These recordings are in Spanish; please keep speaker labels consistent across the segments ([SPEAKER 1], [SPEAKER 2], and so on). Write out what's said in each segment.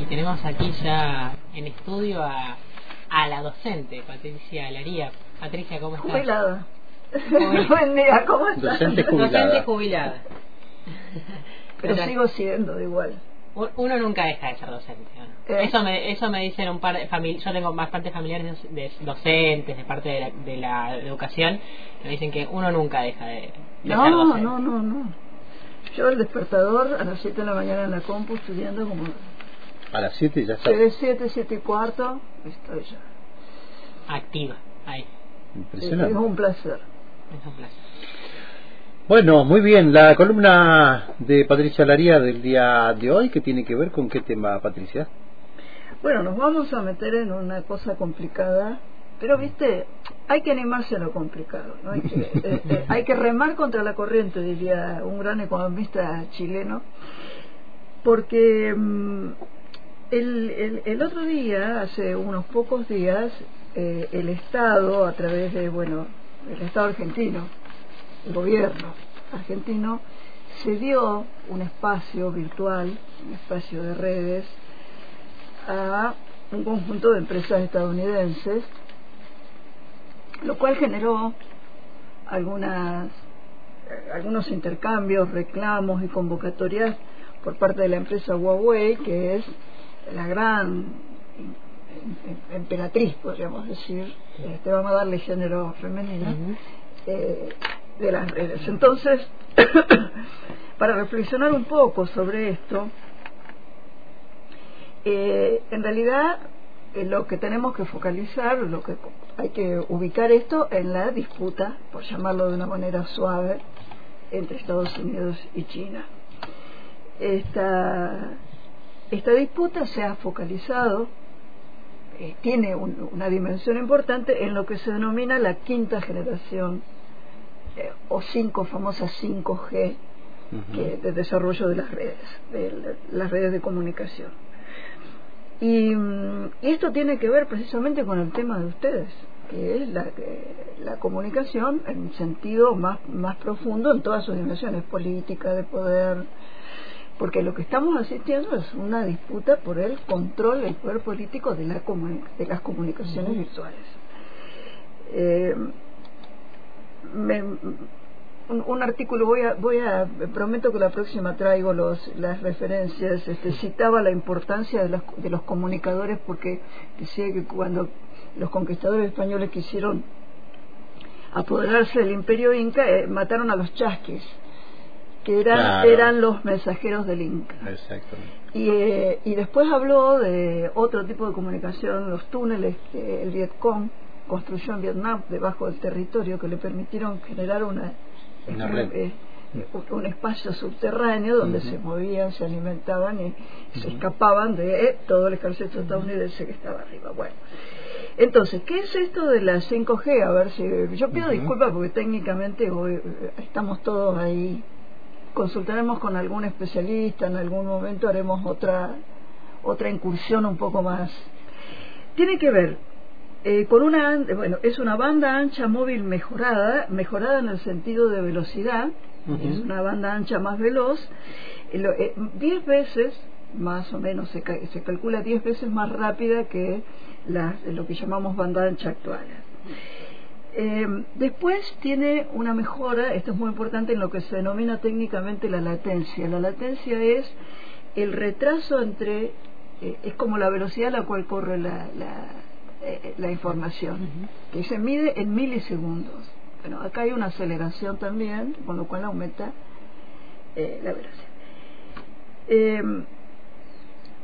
[SPEAKER 1] Y tenemos aquí ya en estudio a, a la docente, Patricia Laría. Patricia, ¿cómo estás?
[SPEAKER 2] Jubilada. Buen día, ¿cómo estás?
[SPEAKER 3] Docente jubilada.
[SPEAKER 1] Docente jubilada.
[SPEAKER 2] Pero sigo siendo igual.
[SPEAKER 1] Uno nunca deja de ser docente.
[SPEAKER 2] Eh.
[SPEAKER 1] Eso me eso me dicen un par de familiares. Yo tengo bastantes familiares de docentes, de parte de la, de la educación, que me dicen que uno nunca deja de, de ser
[SPEAKER 2] No,
[SPEAKER 1] docente.
[SPEAKER 2] no, no, no. Yo el despertador a las 7 de la mañana en la compu estudiando como
[SPEAKER 3] A las 7 ya está.
[SPEAKER 2] de 7, 7 y cuarto, estoy ya.
[SPEAKER 1] Activa. Ahí.
[SPEAKER 2] Es
[SPEAKER 3] Impresionante.
[SPEAKER 2] un placer.
[SPEAKER 1] Es un placer.
[SPEAKER 3] Bueno, muy bien. La columna de Patricia Laría del día de hoy, que tiene que ver con qué tema, Patricia?
[SPEAKER 2] Bueno, nos vamos a meter en una cosa complicada, pero viste, hay que animarse a lo complicado, ¿no? hay, que, eh, eh, hay que remar contra la corriente, diría un gran economista chileno, porque mm, el, el, otro día, hace unos pocos días, eh, el Estado, a través de, bueno, el Estado argentino, el gobierno argentino, cedió un espacio virtual, un espacio de redes, a un conjunto de empresas estadounidenses, lo cual generó algunas, algunos intercambios, reclamos y convocatorias por parte de la empresa Huawei, que es la gran em- em- emperatriz, podríamos decir, este, vamos a darle género femenino,
[SPEAKER 1] Ujú.
[SPEAKER 2] eh, de las redes. Entonces, para reflexionar un poco sobre esto, eh, en realidad eh, lo que tenemos que focalizar, lo que hay que ubicar esto en la disputa, por llamarlo de una manera suave, entre Estados Unidos y China. Esta, esta disputa se ha focalizado, eh, tiene un- una dimensión importante en lo que se denomina la quinta generación eh, o cinco famosas 5G
[SPEAKER 3] Ujú.
[SPEAKER 2] que, de desarrollo de las redes, de la- las redes de comunicación. Y, mm, y esto tiene que ver precisamente con el tema de ustedes, que es la, que- la comunicación en un sentido más, más profundo en todas sus dimensiones, política, de poder, porque lo que estamos asistiendo es una disputa por el control del poder político de, la de las comunicaciones virtuales. Eh, me- un, un artículo voy a voy a prometo que la próxima traigo los las referencias. Este citaba la importancia de los de los comunicadores porque decía que cuando los conquistadores españoles quisieron apoderarse del imperio inca eh, mataron a los chasquis que eran
[SPEAKER 3] Claro.
[SPEAKER 2] eran los mensajeros del inca
[SPEAKER 3] Exactamente.
[SPEAKER 2] y, eh, y después habló de otro tipo de comunicación, los túneles que el Vietcong construyó en Vietnam debajo del territorio que le permitieron generar una,
[SPEAKER 3] Una red.
[SPEAKER 2] eh, un- espacio subterráneo donde se movían, se alimentaban y se escapaban de eh, todo el ejército estadounidense que estaba arriba. Bueno, entonces, ¿qué es esto de la 5G? A ver si yo pido disculpas porque técnicamente hoy, eh, estamos todos ahí consultaremos con algún especialista en algún momento haremos otra otra incursión un poco más. Tiene que ver eh, con una bueno es una banda ancha móvil mejorada mejorada en el sentido de velocidad es una banda ancha más veloz eh, lo- eh, 10 veces más o menos se, se calcula 10 veces más rápida que las lo que llamamos banda ancha actual eh, después tiene una mejora, esto es muy importante, en lo que se denomina técnicamente la latencia. La latencia es el retraso entre, eh, es como la velocidad a la cual corre la, la, eh, la información, que se mide en milisegundos. Bueno, acá hay una aceleración también, con lo cual aumenta la velocidad. Eh,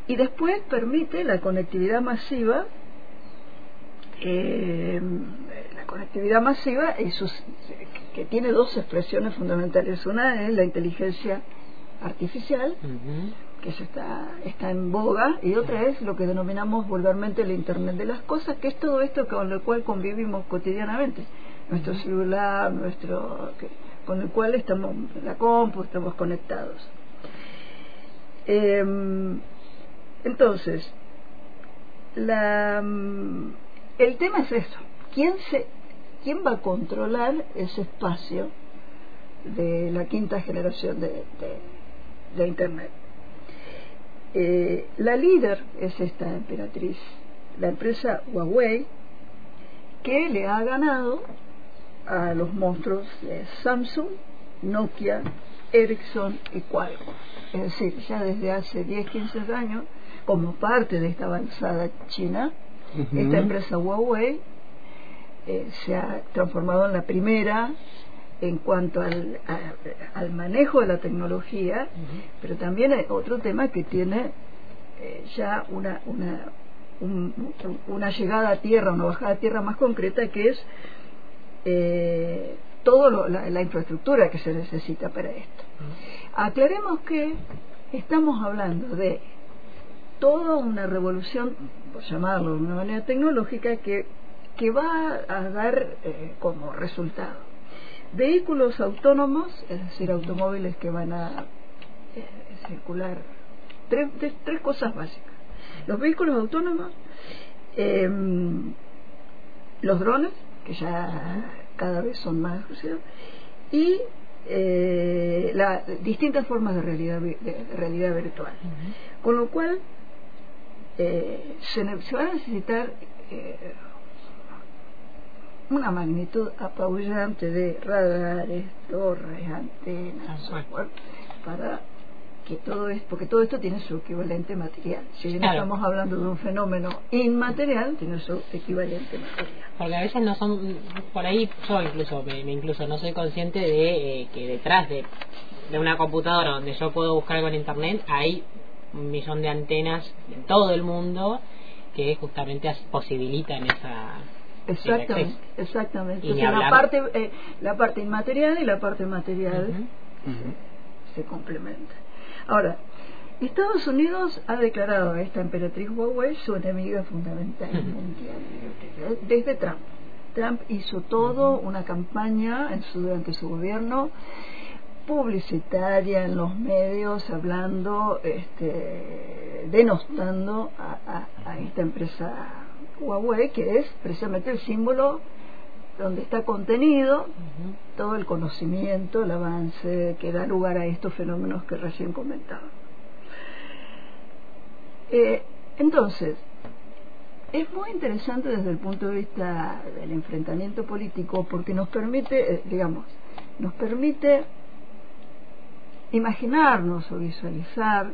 [SPEAKER 2] y después permite la conectividad masiva eh, la conectividad masiva y sus, que tiene dos expresiones fundamentales. Una es la inteligencia artificial, que está, está en boga, y otra es lo que denominamos vulgarmente el Internet de las Cosas, que es todo esto con lo cual convivimos cotidianamente. Nuestro celular, nuestro que- con el cual estamos, la compu, estamos conectados. Em, entonces, la, mm, el tema es eso. ¿Quién, se, ¿Quién va a controlar ese espacio de la quinta generación de, de- de Internet? Eh, la líder es esta emperatriz, la empresa Huawei, que le ha ganado a los monstruos de Samsung, Nokia, Ericsson y Qualcomm. Es decir, ya desde hace 10, 15 años, como parte de esta avanzada China, esta empresa Huawei eh, se ha transformado en la primera en cuanto al, a- al manejo de la tecnología, pero también hay otro tema que tiene eh, ya una, una, un- un- una llegada a tierra, una bajada a tierra más concreta, que es eh, toda la, la infraestructura que se necesita para esto. Aclaremos que estamos hablando de toda una revolución, por llamarlo de una manera tecnológica, que, que va a dar eh, como resultado vehículos autónomos, es decir, automóviles que van a eh, circular. Tres, tres, tres cosas básicas. Los vehículos autónomos, em, los drones, que ya cada vez son más reducidos, y eh, la, distintas formas de realidad, de realidad virtual. Con lo cual, eh, se, se va a necesitar eh, una magnitud apabullante de radares, torres, antenas, software, para que todo esto, porque todo esto tiene su equivalente material. Si bien
[SPEAKER 1] Claro.
[SPEAKER 2] estamos hablando de un fenómeno inmaterial, tiene su equivalente material.
[SPEAKER 1] Porque a veces no son, por ahí yo incluso, me, me incluso no soy consciente de eh, que detrás de, de una computadora donde yo puedo buscar algo en internet hay un millón de antenas en todo el mundo que justamente posibilitan esa
[SPEAKER 2] Exactamente, exactamente. Sea, la parte, eh, la parte inmaterial y la parte material.
[SPEAKER 1] Ujú.
[SPEAKER 2] se complementan. Ahora, Estados Unidos ha declarado a esta emperatriz Huawei su enemiga fundamental mundial, desde Trump. Trump hizo todo una campaña en su, durante su gobierno publicitaria en los medios hablando, este, denostando a, a- a esta empresa Huawei que es precisamente el símbolo donde está contenido todo el conocimiento, el avance que da lugar a estos fenómenos que recién comentaba. Eh, entonces, es muy interesante desde el punto de vista del enfrentamiento político porque nos permite, eh, digamos, nos permite imaginarnos o visualizar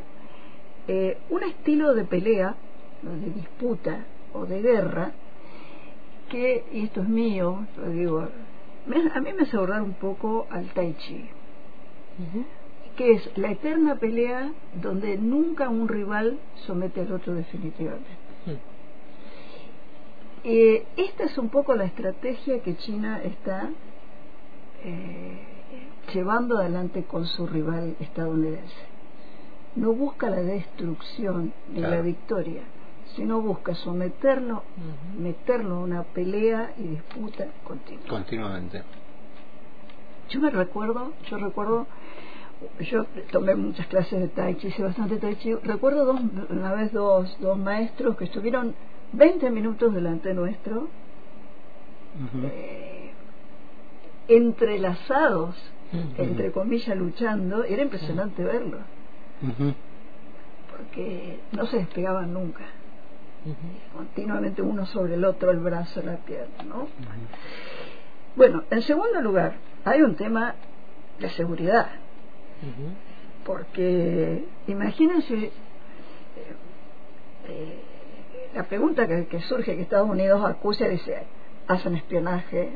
[SPEAKER 2] eh, un estilo de pelea, de disputa o de guerra que, y esto es mío, lo digo, me- a mí me hace acordar un poco al Tai Chi, que es la eterna pelea donde nunca un rival somete al otro definitivamente.
[SPEAKER 1] Ujú.
[SPEAKER 2] Eh, esta es un poco la estrategia que China está eh, llevando adelante con su rival estadounidense. No busca la destrucción ni
[SPEAKER 3] Claro.
[SPEAKER 2] la victoria, sino busca someterlo, meterlo a una pelea y disputa continua.
[SPEAKER 3] Continuamente.
[SPEAKER 2] Yo me recuerdo, yo recuerdo, yo tomé muchas clases de Tai Chi, hice bastante Tai Chi. Recuerdo dos, una vez dos, dos maestros que estuvieron 20 minutos delante nuestro, eh, entrelazados, entre comillas, luchando. Era impresionante verlo, porque no se despegaban nunca. Continuamente uno sobre el otro, el brazo, la pierna, ¿no? Bueno, en segundo lugar, hay un tema de seguridad. Porque imagínense eh, eh, la pregunta que, que surge que Estados Unidos acusa dice hacen espionaje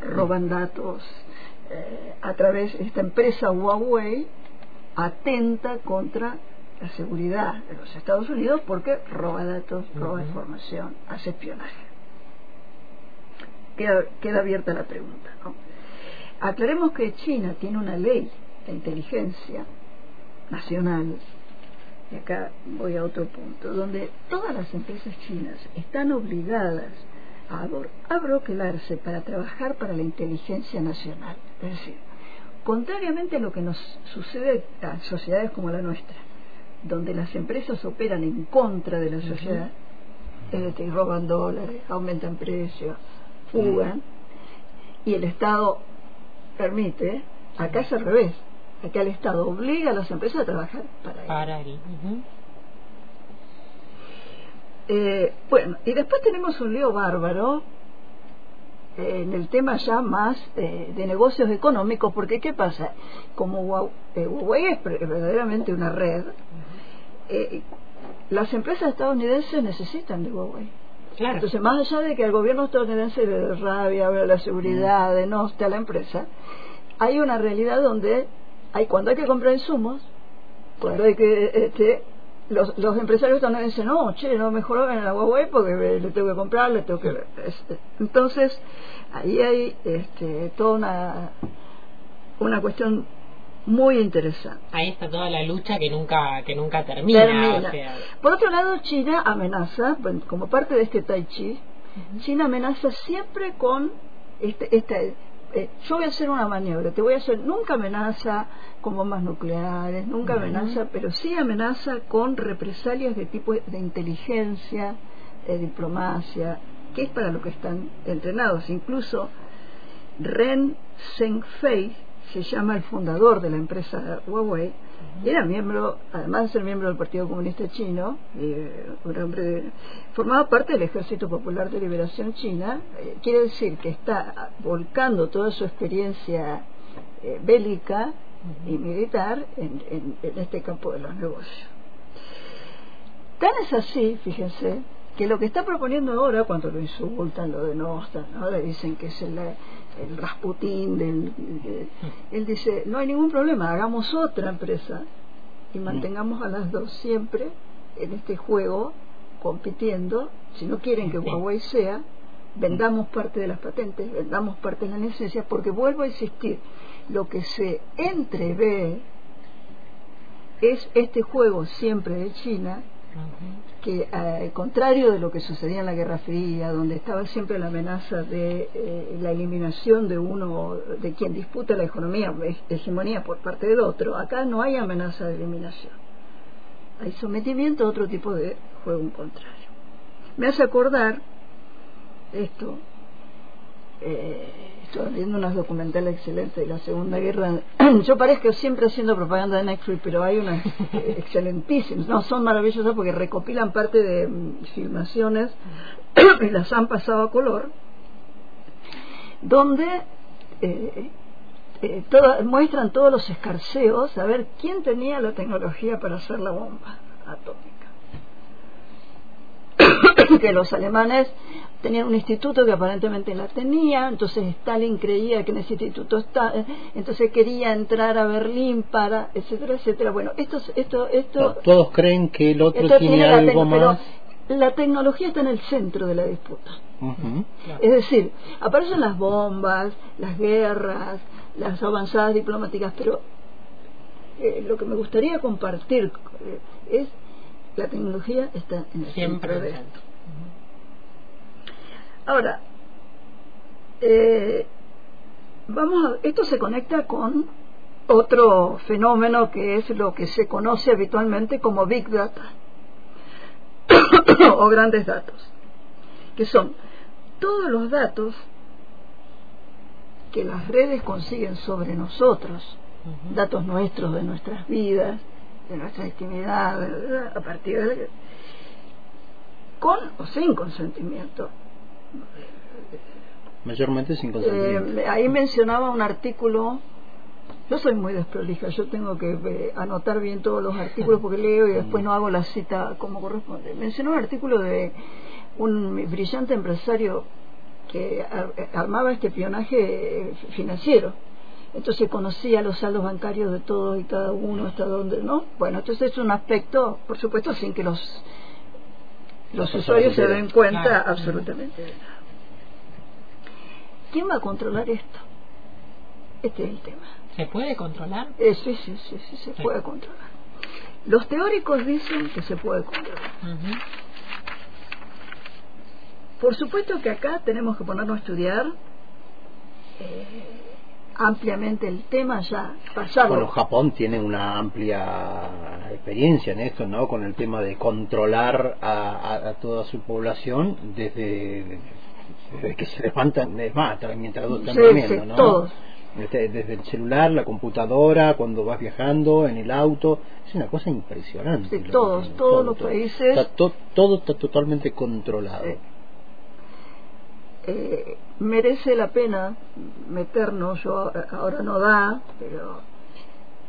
[SPEAKER 2] roban datos eh, a través de esta empresa Huawei atenta contra la seguridad de los Estados Unidos porque roba datos roba información hace espionaje queda, queda abierta la pregunta ¿no? aclaremos que China tiene una ley de inteligencia nacional, y acá voy a otro punto, donde todas las empresas chinas están obligadas a abro- abroquelarse para trabajar para la inteligencia nacional. Es decir, contrariamente a lo que nos sucede a sociedades como la nuestra, donde las empresas operan en contra de la sociedad, es decir, roban dólares, aumentan precios, fugan, y el Estado permite, acá es al revés, acá el Estado obliga a las empresas a trabajar para él.
[SPEAKER 1] Para.
[SPEAKER 2] Eh, bueno, y después tenemos un lío bárbaro en el tema ya más eh, de negocios económicos, porque ¿qué pasa? Como Huawei es verdaderamente una red, las empresas estadounidenses necesitan de Huawei.
[SPEAKER 1] Claro.
[SPEAKER 2] Entonces, más allá de que el gobierno estadounidense le rabia, la seguridad, denoste a la empresa, hay una realidad donde hay cuando hay que comprar insumos, cuando hay que este, los, los empresarios también dicen, no, che, no, mejor en la Huawei porque le tengo que comprar, le tengo que... Entonces, ahí hay este, toda una, una cuestión muy interesante.
[SPEAKER 1] Ahí está toda la lucha que nunca que nunca termina.
[SPEAKER 2] Por otro lado, China amenaza, como parte de este Tai Chi, China amenaza siempre con este, este eh, yo voy a hacer una maniobra, te voy a hacer, nunca amenaza con bombas nucleares, nunca amenaza, pero sí amenaza con represalias de tipo de inteligencia, de diplomacia, que es para lo que están entrenados. Incluso Ren Zhengfei, se llama el fundador de la empresa Huawei, era miembro, además de ser miembro del Partido Comunista Chino, eh, un hombre formaba parte del Ejército Popular de Liberación China, eh, quiere decir que está volcando toda su experiencia eh, bélica y militar en, este campo de los negocios. Tan es así, fíjense, que lo que está proponiendo ahora, cuando lo insultan, lo denostan, ¿no? le dicen que es el, el Rasputín del, él dice no hay ningún problema hagamos otra empresa y mantengamos a las dos siempre en este juego compitiendo. Si no quieren que Huawei sea vendamos parte de las patentes vendamos parte de la licencia porque vuelvo a insistir lo que se entrevé es este juego siempre de China que al contrario de lo que sucedía en la Guerra Fría, donde estaba siempre la amenaza de eh, la eliminación de uno, de quien disputa la economía, hegemonía por parte del otro, acá no hay amenaza de eliminación. Hay sometimiento a otro tipo de juego contrario. Me hace acordar esto, eh, estoy viendo unas documentales excelentes de la Segunda Guerra. Yo parezco siempre haciendo propaganda de Netflix, pero hay unas eh, excelentísimas. No, son maravillosas porque recopilan parte de mm, filmaciones y las han pasado a color, donde eh, eh, muestran todos los escarceos a ver quién tenía la tecnología para hacer la bomba atómica. que los alemanes tenían un instituto que aparentemente la tenía, entonces Stalin creía que en ese instituto está, entonces quería entrar a Berlín para, etcétera, etcétera. Bueno, esto, esto, esto.
[SPEAKER 3] todos creen que el otro tiene, algo más.
[SPEAKER 2] la tecnología está en el centro de la disputa. Es decir, aparecen las bombas, las guerras, las avanzadas diplomáticas, pero eh, lo que me gustaría compartir eh, es la tecnología está en el centro de esto. Ahora, eh, vamos a, esto se conecta con otro fenómeno que es lo que se conoce habitualmente como Big Data o grandes datos, que son todos los datos que las redes consiguen sobre nosotros, datos nuestros de nuestras vidas, de nuestra intimidad, a partir de con o sin consentimiento
[SPEAKER 3] Mayormente sin consentimiento.
[SPEAKER 2] Eh, ahí mencionaba un artículo. Yo soy muy desprolija, yo tengo que eh, anotar bien todos los artículos porque leo y después no hago la cita como corresponde. Mencionó un artículo de un brillante empresario que armaba este espionaje financiero. Entonces conocía los saldos bancarios de todos y cada uno, hasta dónde, ¿no? Bueno, entonces es un aspecto, por supuesto, sin que los los usuarios se den cuenta absolutamente de nada. ¿Quién va a controlar esto? Este es el tema.
[SPEAKER 1] ¿Se puede controlar?
[SPEAKER 2] Eh, sí, sí, sí, sí, se puede controlar. Los teóricos dicen que se puede controlar. Por supuesto que acá tenemos que ponernos a estudiar eh, ampliamente el tema ya pasado.
[SPEAKER 3] Bueno, Japón tiene una amplia experiencia en esto, ¿no? Con el tema de controlar a, toda su población desde, que se levantan, es más, mientras están durmiendo, ¿no?
[SPEAKER 2] Todos.
[SPEAKER 3] Este, desde el celular, la computadora, cuando vas viajando, en el auto, es una cosa impresionante.
[SPEAKER 2] Sí, todos, todos los países.
[SPEAKER 3] todo está totalmente controlado.
[SPEAKER 2] Eh, merece la pena meternos, yo ahora no da, pero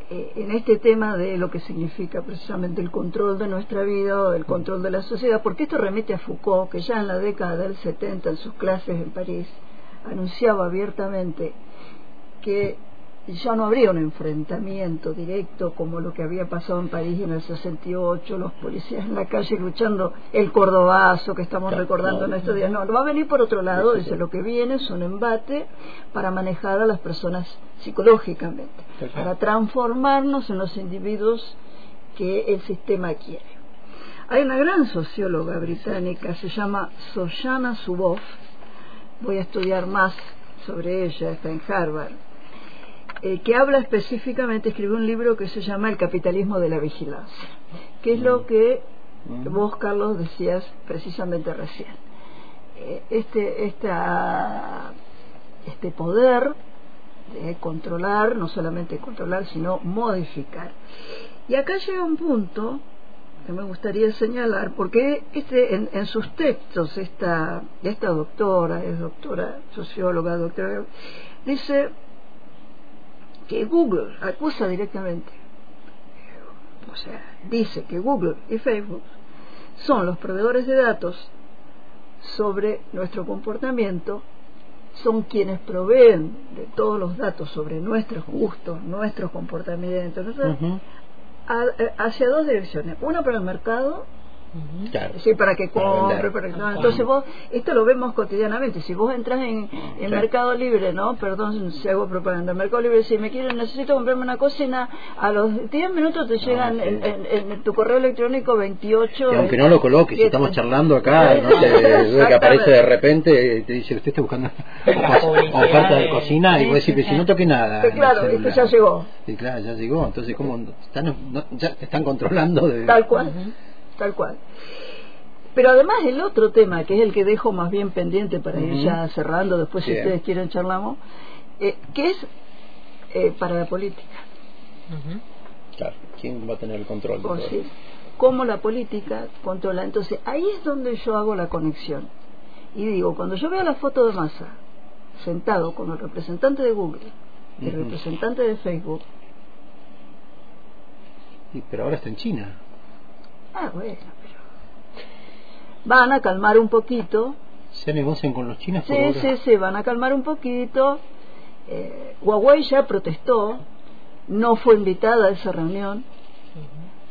[SPEAKER 2] eh, en este tema de lo que significa precisamente el control de nuestra vida o el control de la sociedad, porque esto remite a Foucault, que ya en la década del 70, en sus clases en París, anunciaba abiertamente que ya no habría un enfrentamiento directo como lo que había pasado en París en el 68, los policías en la calle luchando, el cordobazo que estamos recordando en estos días. No, va a venir por otro lado, dice, lo que viene es un embate para manejar a las personas psicológicamente, para transformarnos en los individuos que el sistema quiere. Hay una gran socióloga británica, se llama Soshana Zuboff, voy a estudiar más sobre ella, está en Harvard eh, que habla específicamente, escribió un libro que se llama El capitalismo de la vigilancia, que es lo mm. que mm. vos, Carlos, decías precisamente recién. Eh, este, esta, este poder de controlar, no solamente controlar, sino modificar. Y acá llega un punto que me gustaría señalar, porque este, en, en sus textos, esta, esta doctora, es doctora socióloga, doctora, dice que Google acusa directamente, o sea, dice que Google y Facebook son los proveedores de datos sobre nuestro comportamiento, son quienes proveen de todos los datos sobre nuestros gustos, nuestros comportamientos, hacia dos direcciones. Una para el mercado Sí, para que compre, entonces vos, esto lo vemos cotidianamente, si vos entras en, en Mercado Libre, ¿no? Perdón si hago propaganda, Mercado Libre, si me quieren, necesito comprarme una cocina, a los 10 minutos te llegan en, tu correo electrónico 28...
[SPEAKER 3] aunque no lo coloques, si estamos charlando acá, no sé, que aparece de repente, te dice, usted está buscando oferta de cocina, y vos decís, si no toque nada.
[SPEAKER 2] claro, esto ya llegó.
[SPEAKER 3] Sí, claro, ya llegó, entonces, ¿cómo están, ya están controlando? De...
[SPEAKER 2] Tal cual tal cual. Pero además el otro tema, que es el que dejo más bien pendiente para ir ya cerrando, después si ustedes quieren charlamos, eh, que es eh, para la política.
[SPEAKER 3] Claro, ¿quién va a tener el control? De oh,
[SPEAKER 2] ¿Cómo la política controla? Entonces ahí es donde yo hago la conexión. Y digo, cuando yo veo la foto de Massa sentado con el representante de Google, el representante de Facebook.
[SPEAKER 3] pero ahora está en China.
[SPEAKER 2] Ah, bueno, pero... Van a calmar un poquito.
[SPEAKER 3] ¿Se negocian con los chinos?
[SPEAKER 2] Sí, sí, sí, van a calmar un poquito. Eh, Huawei ya protestó, no fue invitada a esa reunión,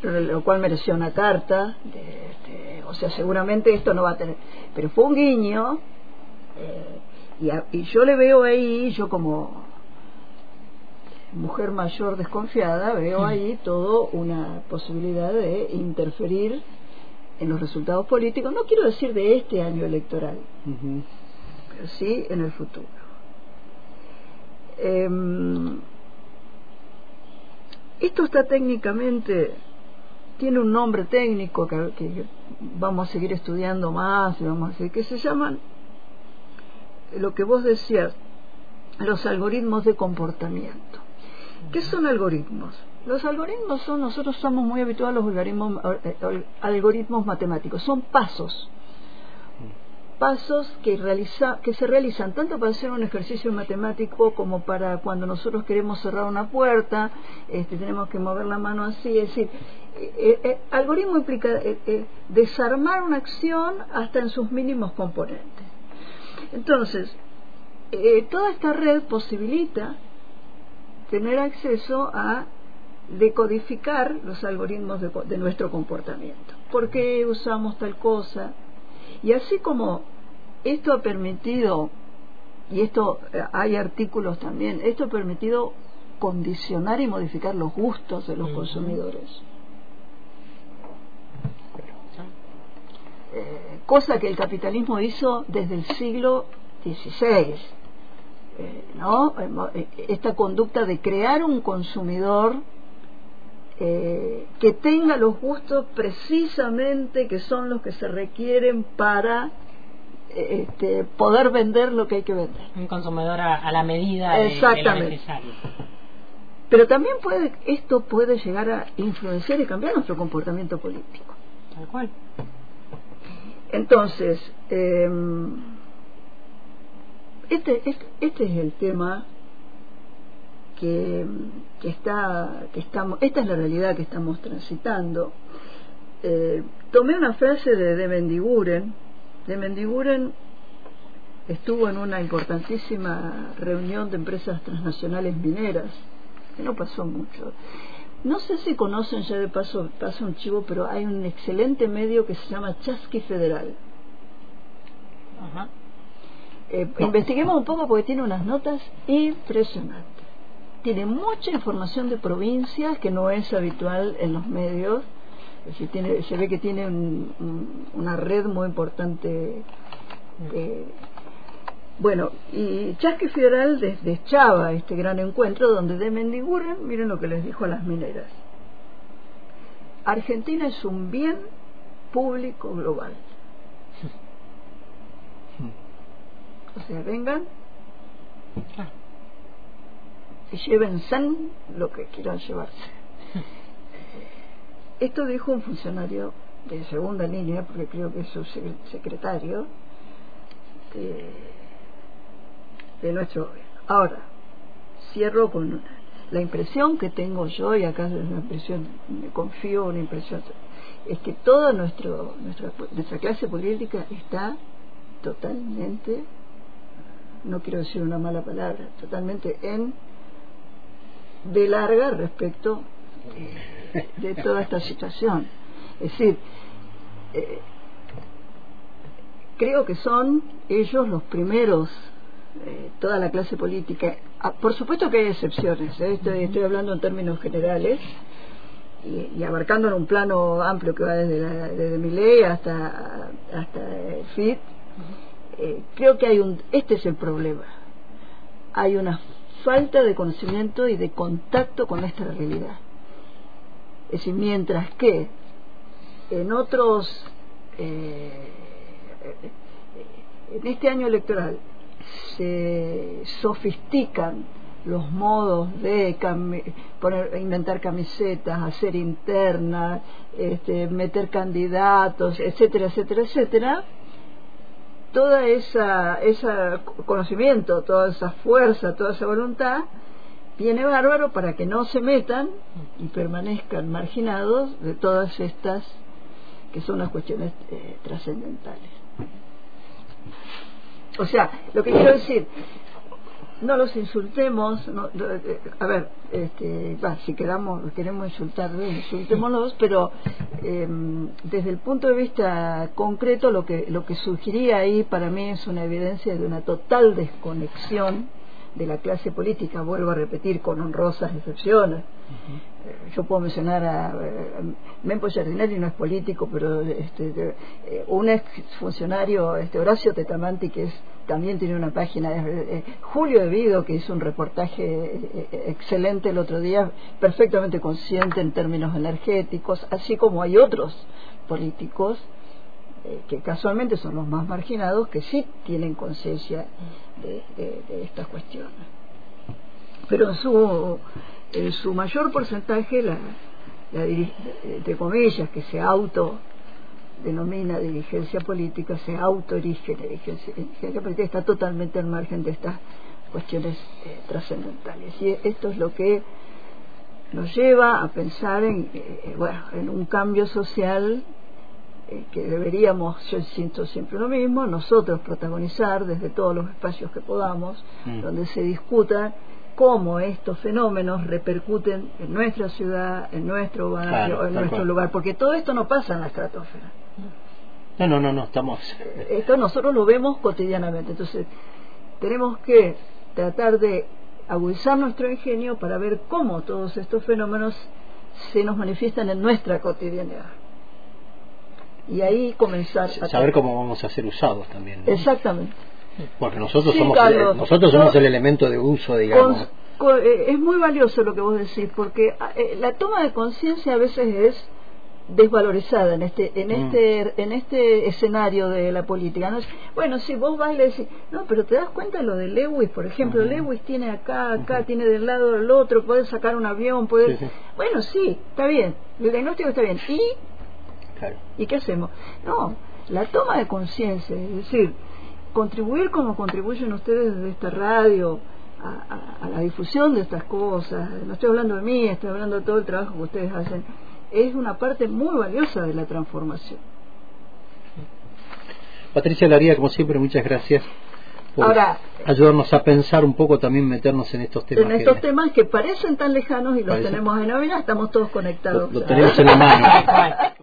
[SPEAKER 2] lo cual mereció una carta. De, o sea, seguramente esto no va a tener. Pero fue un guiño. Eh, y, y yo le veo ahí, yo como mujer mayor desconfiada, veo ahí todo una posibilidad de interferir en los resultados políticos, no quiero decir de este año electoral, pero sí en el futuro. Em, esto está técnicamente, tiene un nombre técnico que, que, vamos a seguir estudiando más, y vamos a decir, que se llaman, lo que vos decías, los algoritmos de comportamiento. ¿Qué son algoritmos? Los algoritmos son, nosotros somos muy habituados a los algoritmos, eh, algoritmos matemáticos, son pasos. Pasos que, realiza, que se realizan tanto para hacer un ejercicio matemático como para cuando nosotros queremos cerrar una puerta, este, tenemos que mover la mano así, es decir, eh, eh, algoritmo implica desarmar una acción hasta en sus mínimos componentes. Entonces, toda esta red posibilita tener acceso a decodificar los algoritmos de, nuestro comportamiento. ¿Por qué usamos tal cosa? Y así como esto ha permitido, y esto eh, hay artículos también, esto ha permitido condicionar y modificar los gustos de los consumidores. Eh, cosa que el capitalismo hizo desde el siglo XVI eh, ¿no? Eh, esta conducta de crear un consumidor eh, que tenga los gustos precisamente que son los que se requieren para este, poder vender lo que hay que vender.
[SPEAKER 1] Un consumidor a, la medida de, lo necesario.
[SPEAKER 2] Pero también puede, esto puede llegar a influenciar y cambiar nuestro comportamiento político.
[SPEAKER 1] Tal cual.
[SPEAKER 2] Entonces, em, este, este, este, es el tema que, que, está, que estamos, esta es la realidad que estamos transitando. Eh, tomé una frase de De Mendiguren. De Mendiguren estuvo en una importantísima reunión de empresas transnacionales mineras, que no pasó mucho. No sé si conocen ya de paso, paso un chivo, pero hay un excelente medio que se llama Chasqui Federal. Eh, investiguemos un poco porque tiene unas notas impresionantes. Tiene mucha información de provincias que no es habitual en los medios. tiene, se ve que tiene una red muy importante de, bueno, y Chasque Federal desde Chava este gran encuentro donde de Mendigurren, miren lo que les dijo a las mineras. Argentina es un bien público global. O sea, vengan y llévense lo que quieran llevarse. Esto dijo un funcionario de segunda línea, porque creo que es su secretario, de nuestro Ahora, cierro con la impresión que tengo yo, y acá es una impresión, me confío una impresión, es que toda nuestro, nuestra, nuestra clase política está totalmente, no quiero decir una mala palabra, totalmente en de larga respecto de, toda esta situación. Es decir, eh, creo que son ellos los primeros eh, toda la clase política. Ah, por supuesto que hay excepciones, ¿eh? estoy, estoy, hablando en términos generales y, abarcando en un plano amplio que va desde, la, desde mi ley hasta, hasta el FIT. Eh, creo que hay un. Este es el problema. Hay una falta de conocimiento y de contacto con esta realidad. Es decir, mientras que en otros. en este año electoral se sofistican los modos de poner, inventar camisetas, hacer internas, este, meter candidatos, etcétera, etcétera, etcétera, toda esa ese conocimiento, toda esa fuerza, toda esa voluntad viene bárbaro para que no se metan y permanezcan marginados de todas estas que son las cuestiones eh, trascendentales. O sea, lo que quiero decir, no los insultemos, eh, a ver, este, si queramos, queremos insultar, insultémoslos, pero em, desde el punto de vista concreto lo que, lo que surgiría ahí para mí es una evidencia de una total desconexión de la clase política, vuelvo a repetir, con honrosas excepciones. Eh, yo puedo mencionar a eh, Mempo Giardinelli, no es político, pero este, eh, un ex funcionario, este, Horacio Tetamanti, que es, también tiene una página, Julio De Vido, que hizo un reportaje excelente el otro día, perfectamente consciente en términos energéticos, así como hay otros políticos que casualmente son los más marginados, que sí tienen conciencia de, estas cuestiones. Pero en su, en su mayor porcentaje, la, la entre comillas, que se auto denomina dirigencia política, se autorige la dirigencia, política, está totalmente al margen de estas cuestiones eh, trascendentales. Y esto es lo que nos lleva a pensar en, eh, bueno, en un cambio social eh, que deberíamos, yo siento siempre lo mismo, nosotros protagonizar desde todos los espacios que podamos, mm. donde se discuta cómo estos fenómenos repercuten en nuestra ciudad, en nuestro barrio, en nuestro lugar, porque todo esto no pasa en la estratosfera.
[SPEAKER 3] No, no, no, no, estamos.
[SPEAKER 2] Esto nosotros lo vemos cotidianamente, entonces tenemos que tratar de agudizar nuestro ingenio para ver cómo todos estos fenómenos se nos manifiestan en nuestra cotidianidad y ahí comenzar
[SPEAKER 3] a saber cómo vamos a ser usados también
[SPEAKER 2] exactamente.
[SPEAKER 3] Porque nosotros somos el, nosotros somos el elemento de uso digamos.
[SPEAKER 2] eh, es muy valioso lo que vos decís porque ah, eh, la toma de conciencia a veces es desvalorizada en este en
[SPEAKER 3] Mm.
[SPEAKER 2] este en este escenario de la política ¿no? bueno si vos vas y le decís no pero te das cuenta de lo de Lewis por ejemplo Lewis tiene acá acá tiene del lado del otro puede sacar un avión puede
[SPEAKER 3] Sí, sí.
[SPEAKER 2] bueno sí está bien el diagnóstico está bien. Y
[SPEAKER 3] Claro.
[SPEAKER 2] ¿Y qué hacemos? No, la toma de conciencia, es decir, contribuir como contribuyen ustedes desde esta radio a, a- a la difusión de estas cosas, no estoy hablando de mí, estoy hablando de todo el trabajo que ustedes hacen, es una parte muy valiosa de la transformación.
[SPEAKER 3] Patricia Laría, como siempre, muchas gracias por
[SPEAKER 2] Ahora-
[SPEAKER 3] ayudarnos a pensar un poco, también meternos en estos temas.
[SPEAKER 2] En
[SPEAKER 3] que
[SPEAKER 2] estos temas que parecen tan lejanos y los
[SPEAKER 3] Parecen-
[SPEAKER 2] tenemos en la vida, estamos todos conectados.
[SPEAKER 3] lo, lo tenemos en la mano.